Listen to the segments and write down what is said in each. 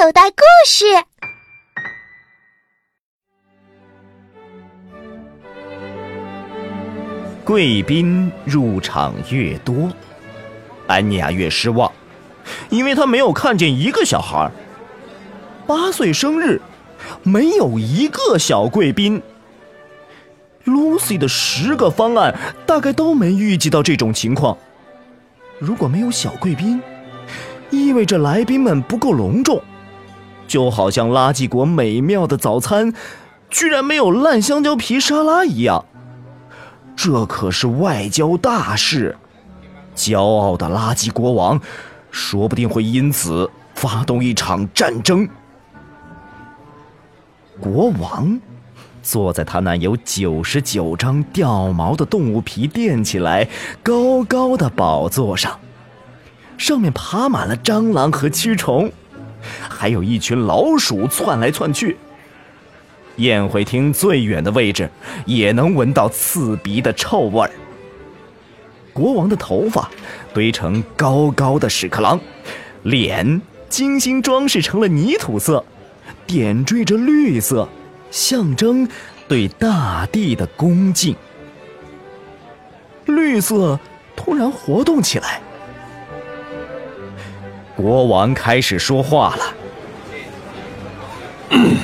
口袋故事。贵宾入场越多，安妮亚越失望，因为她没有看见一个小孩。八岁生日，没有一个小贵宾。Lucy 的十个方案大概都没预计到这种情况。如果没有小贵宾，意味着来宾们不够隆重，就好像垃圾国美妙的早餐居然没有烂香蕉皮沙拉一样。这可是外交大事，骄傲的垃圾国王说不定会因此发动一场战争。国王坐在他那有九十九张掉毛的动物皮垫起来高高的宝座上，上面爬满了蟑螂和蛆虫，还有一群老鼠窜来窜去。宴会厅最远的位置也能闻到刺鼻的臭味儿。国王的头发堆成高高的屎壳郎，脸精心装饰成了泥土色，点缀着绿色，象征对大地的恭敬。绿色突然活动起来，国王开始说话了。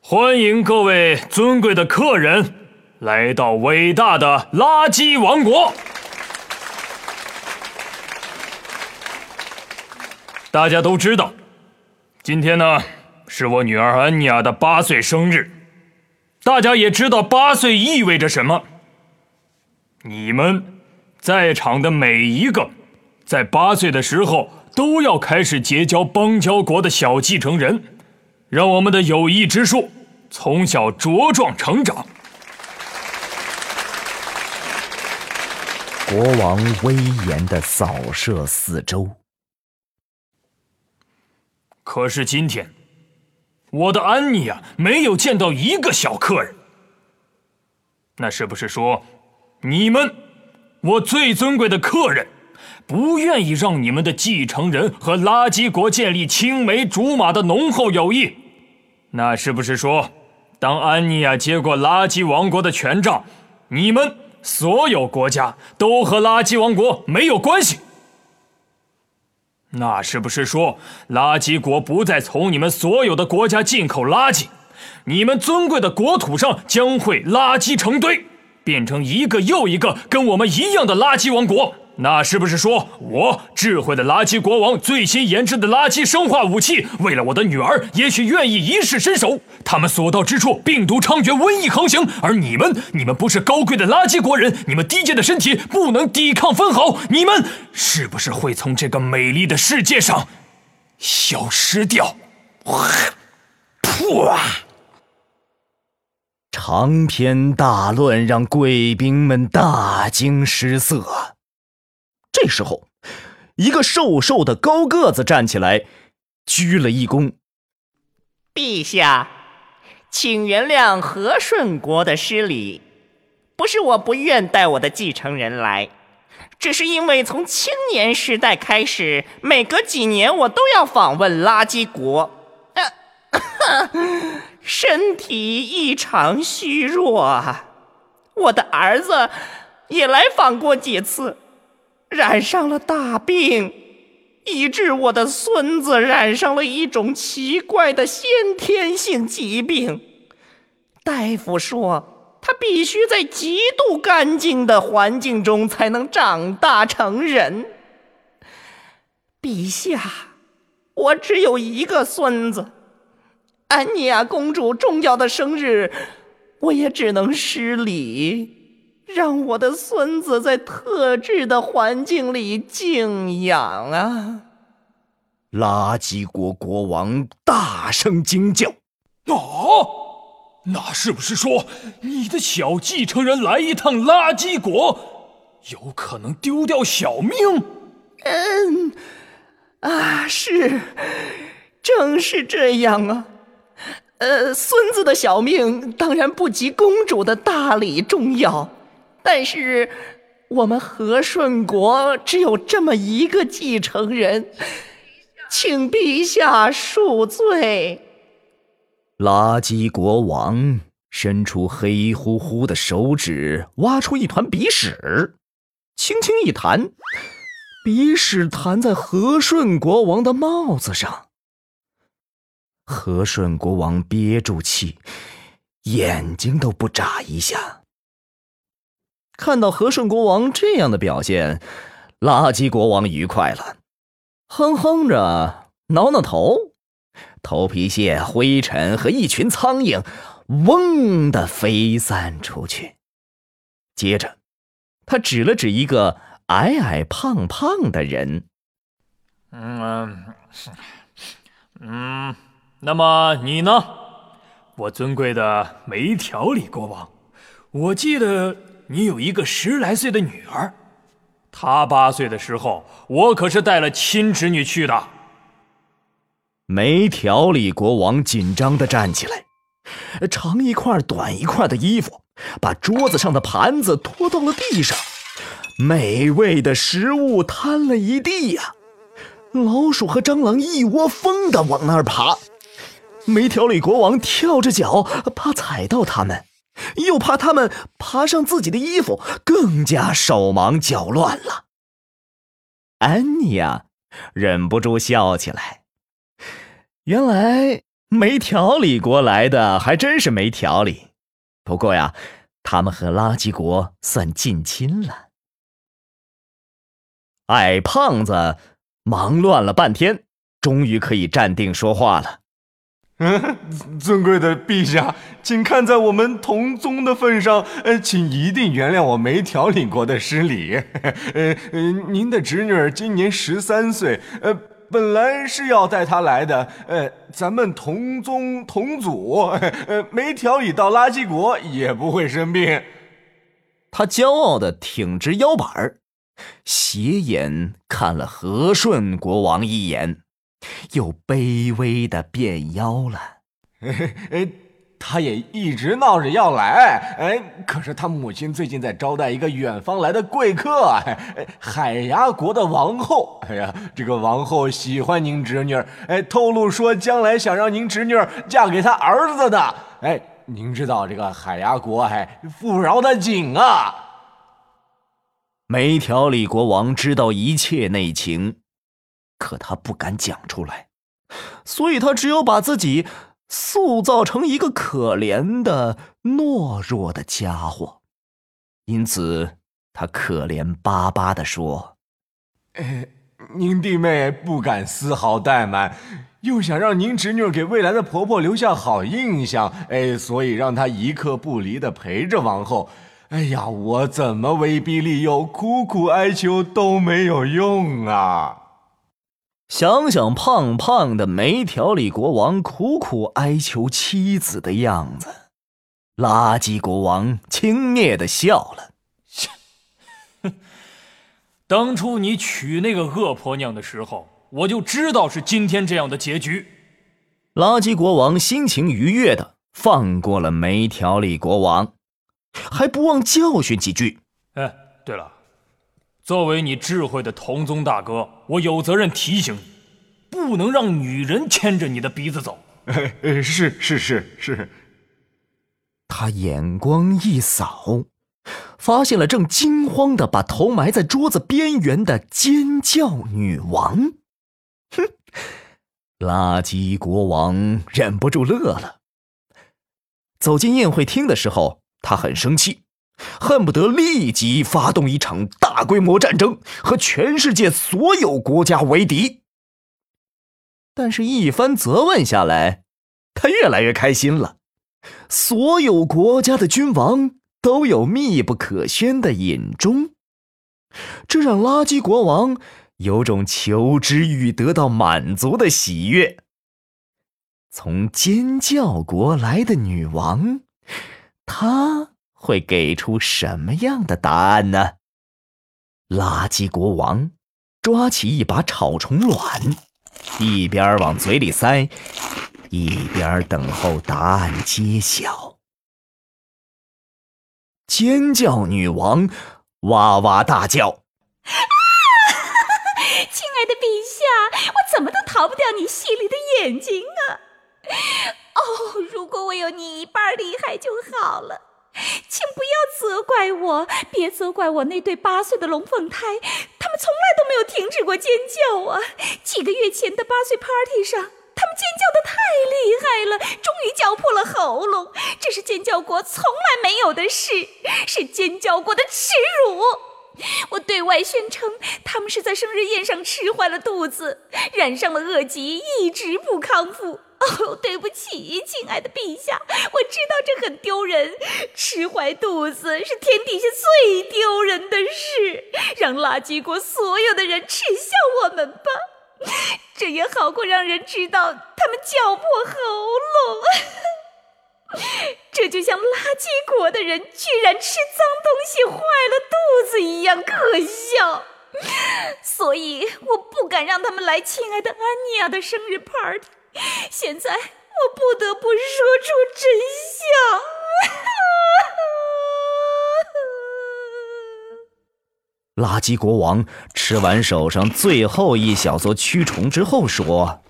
欢迎各位尊贵的客人来到伟大的垃圾王国。大家都知道，今天呢是我女儿安妮亚的八岁生日。大家也知道八岁意味着什么。你们在场的每一个，在八岁的时候都要开始结交邦交国的小继承人，让我们的友谊之树。从小茁壮成长。国王威严的扫射四周。可是今天，我的安妮啊没有见到一个小客人。那是不是说，你们，我最尊贵的客人，不愿意让你们的继承人和垃圾国建立青梅竹马的浓厚友谊？那是不是说？当安妮亚接过垃圾王国的权杖，你们所有国家都和垃圾王国没有关系。那是不是说，垃圾国不再从你们所有的国家进口垃圾？你们尊贵的国土上将会垃圾成堆，变成一个又一个跟我们一样的垃圾王国？那是不是说，我智慧的垃圾国王最新研制的垃圾生化武器，为了我的女儿，也许愿意一试身手？他们所到之处，病毒猖獗，瘟疫横行。而你们，你们不是高贵的垃圾国人，你们低贱的身体不能抵抗分毫，你们是不是会从这个美丽的世界上消失掉？噗啊！长篇大论让贵宾们大惊失色。这时候，一个瘦瘦的高个子站起来，鞠了一躬：“陛下，请原谅和顺国的失礼。不是我不愿带我的继承人来，只是因为从青年时代开始，每隔几年我都要访问垃圾国，身体异常虚弱啊。我的儿子也来访过几次。”染上了大病，以致我的孙子染上了一种奇怪的先天性疾病。大夫说，他必须在极度干净的环境中才能长大成人。陛下，我只有一个孙子，安妮亚公主重要的生日，我也只能失礼。让我的孙子在特制的环境里静养啊！垃圾国国王大声惊叫：“啊，那是不是说你的小继承人来一趟垃圾国，有可能丢掉小命？”嗯，啊，是，正是这样啊。呃，孙子的小命当然不及公主的大礼重要。但是，我们和顺国只有这么一个继承人，请陛下恕罪。垃圾国王伸出黑乎乎的手指，挖出一团鼻屎，轻轻一弹，鼻屎弹在和顺国王的帽子上。和顺国王憋住气，眼睛都不眨一下。看到和顺国王这样的表现，垃圾国王愉快了，哼哼着，挠挠头。头皮屑、灰尘和一群苍蝇，嗡的飞散出去。接着，他指了指一个矮矮胖胖的人：“嗯，嗯，那么你呢，我尊贵的没条理国王？我记得你有一个十来岁的女儿，她八岁的时候，我可是带了亲侄女去的。”没条理国王紧张的站起来，长一块短一块的衣服，把桌子上的盘子拖到了地上，美味的食物摊了一地呀！老鼠和蟑螂一窝蜂的往那儿爬，没条理国王跳着脚，怕踩到它们，又怕他们爬上自己的衣服，更加手忙脚乱了。安妮亚忍不住笑起来。原来没条理国来的还真是没条理，不过呀，他们和垃圾国算近亲了。矮胖子忙乱了半天，终于可以站定说话了。嗯，尊贵的陛下，请看在我们同宗的份上，呃，请一定原谅我没调理过的失礼。呃，呃您的侄女今年十三岁，呃。本来是要带她来的，呃，咱们同宗同祖，呃，没调理到垃圾国也不会生病。他骄傲的挺直腰板，斜眼看了和顺国王一眼，又卑微的变妖了。哎他也一直闹着要来，哎，可是他母亲最近在招待一个远方来的贵客，海牙国的王后。哎呀，这个王后喜欢您侄女，哎，透露说将来想让您侄女嫁给他儿子的。哎，您知道这个海牙国，哎，富饶的紧啊。没条理国王知道一切内情，可他不敢讲出来，所以他只有把自己。塑造成一个可怜的、懦弱的家伙，因此他可怜巴巴的说：“哎，您弟妹不敢丝毫怠慢，又想让您侄女给未来的婆婆留下好印象，哎，所以让她一刻不离的陪着王后。哎呀，我怎么威逼利诱、苦苦哀求都没有用啊！”想想胖胖的没条理国王苦苦哀求妻子的样子，垃圾国王轻蔑的笑了：“哼，当初你娶那个恶婆娘的时候，我就知道是今天这样的结局。”垃圾国王心情愉悦的放过了没条理国王，还不忘教训几句：“哎，对了。”作为你智慧的同宗大哥，我有责任提醒你，不能让女人牵着你的鼻子走。是是是是。他眼光一扫，发现了正惊慌的把头埋在桌子边缘的尖叫女王。哼！垃圾国王忍不住乐了。走进宴会厅的时候，他很生气。恨不得立即发动一场大规模战争，和全世界所有国家为敌。但是，一番责问下来，他越来越开心了。所有国家的君王都有密不可宣的隐衷，这让垃圾国王有种求知欲得到满足的喜悦。从尖叫国来的女王，她。会给出什么样的答案呢？垃圾国王抓起一把草虫卵，一边往嘴里塞，一边等候答案揭晓。尖叫女王哇哇大叫：“啊！亲爱的陛下，我怎么都逃不掉你犀利的眼睛啊！哦，如果我有你一半厉害就好了。请不要责怪我，别责怪我那对八岁的龙凤胎，他们从来都没有停止过尖叫啊！几个月前的八岁 party 上。他们尖叫的太厉害了，终于叫破了喉咙。这是尖叫国从来没有的事，是尖叫国的耻辱。我对外宣称，他们是在生日宴上吃坏了肚子，染上了恶疾，一直不康复。哦，对不起，亲爱的陛下，我知道这很丢人。吃坏肚子是天底下最丢人的事，让垃圾国所有的人耻笑我们吧。这也好过让人知道他们叫破喉咙。这就像垃圾国的人居然吃脏东西坏了肚子一样可笑，所以我不敢让他们来亲爱的安妮亚的生日 party。现在我不得不说出真相。垃圾国王吃完手上最后一小撮蛆虫之后说：“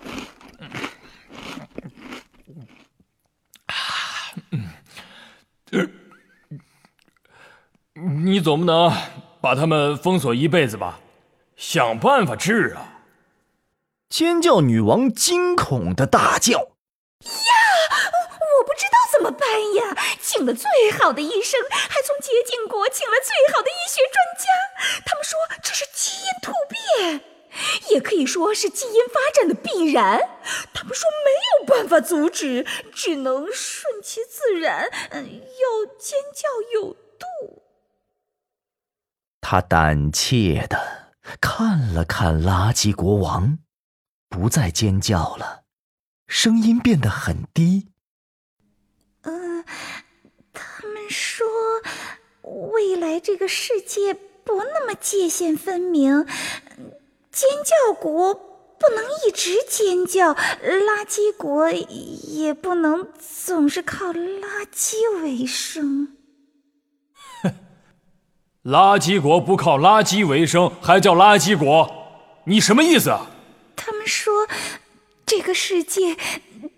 你总不能把他们封锁一辈子吧？想办法治啊！”尖叫女王惊恐的大叫。呀！我不知道怎么办呀？请了最好的医生，还从捷径国请了最好的医学专家。他们说这是基因突变，也可以说是基因发展的必然。他们说没有办法阻止，只能顺其自然。嗯，要尖叫有度。他胆怯的看了看垃圾国王，不再尖叫了，声音变得很低。嗯，他们说，未来这个世界不那么界限分明，尖叫国不能一直尖叫，垃圾国也不能总是靠垃圾为生。哼，垃圾国不靠垃圾为生，还叫垃圾国？你什么意思啊？他们说，这个世界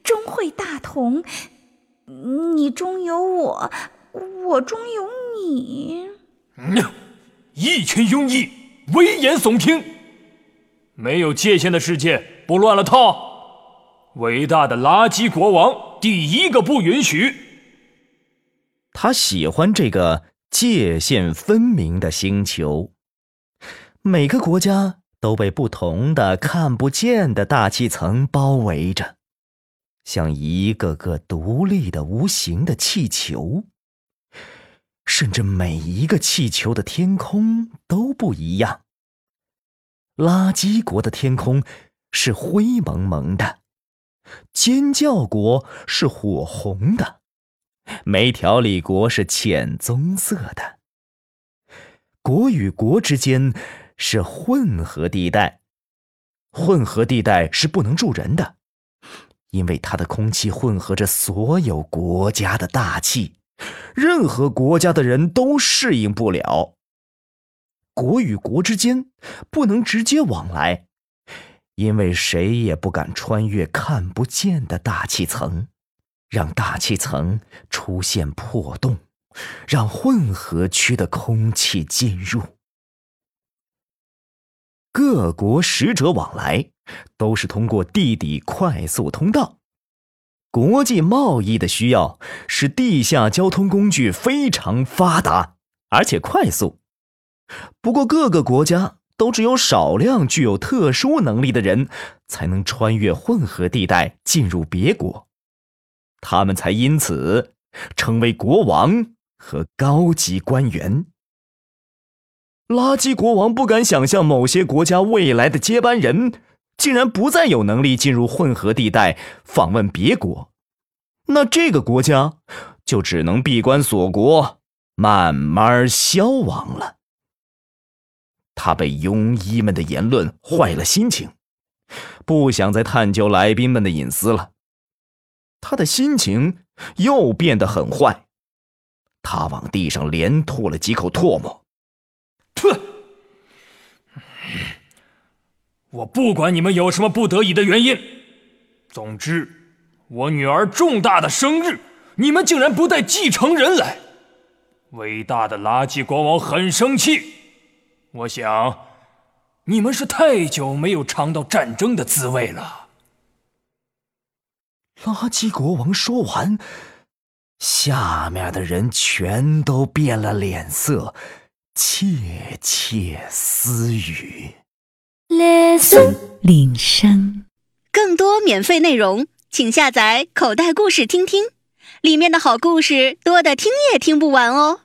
终会大同，你中有我。我中有你，一群庸医，危言耸听。没有界限的世界不乱了套。伟大的垃圾国王第一个不允许。他喜欢这个界限分明的星球。每个国家都被不同的看不见的大气层包围着，像一个个独立的无形的气球。甚至每一个气球的天空都不一样。垃圾国的天空是灰蒙蒙的，尖叫国是火红的，没条理国是浅棕色的。国与国之间是混合地带，混合地带是不能住人的，因为它的空气混合着所有国家的大气。任何国家的人都适应不了。国与国之间不能直接往来，因为谁也不敢穿越看不见的大气层，让大气层出现破洞，让混合区的空气进入。各国使者往来都是通过地底快速通道。国际贸易的需要使地下交通工具非常发达而且快速。不过，各个国家都只有少量具有特殊能力的人才能穿越混合地带进入别国，他们才因此成为国王和高级官员。垃圾国王不敢想象某些国家未来的接班人。竟然不再有能力进入混合地带访问别国，那这个国家就只能闭关锁国，慢慢消亡了。他被庸医们的言论坏了心情，不想再探究来宾们的隐私了。他的心情又变得很坏，他往地上连吐了几口唾沫。我不管你们有什么不得已的原因，总之，我女儿重大的生日，你们竟然不带继承人来，伟大的垃圾国王很生气。我想，你们是太久没有尝到战争的滋味了。垃圾国王说完，下面的人全都变了脸色，窃窃私语。Listen，铃声。更多免费内容，请下载口袋故事听听，里面的好故事多的听也听不完哦。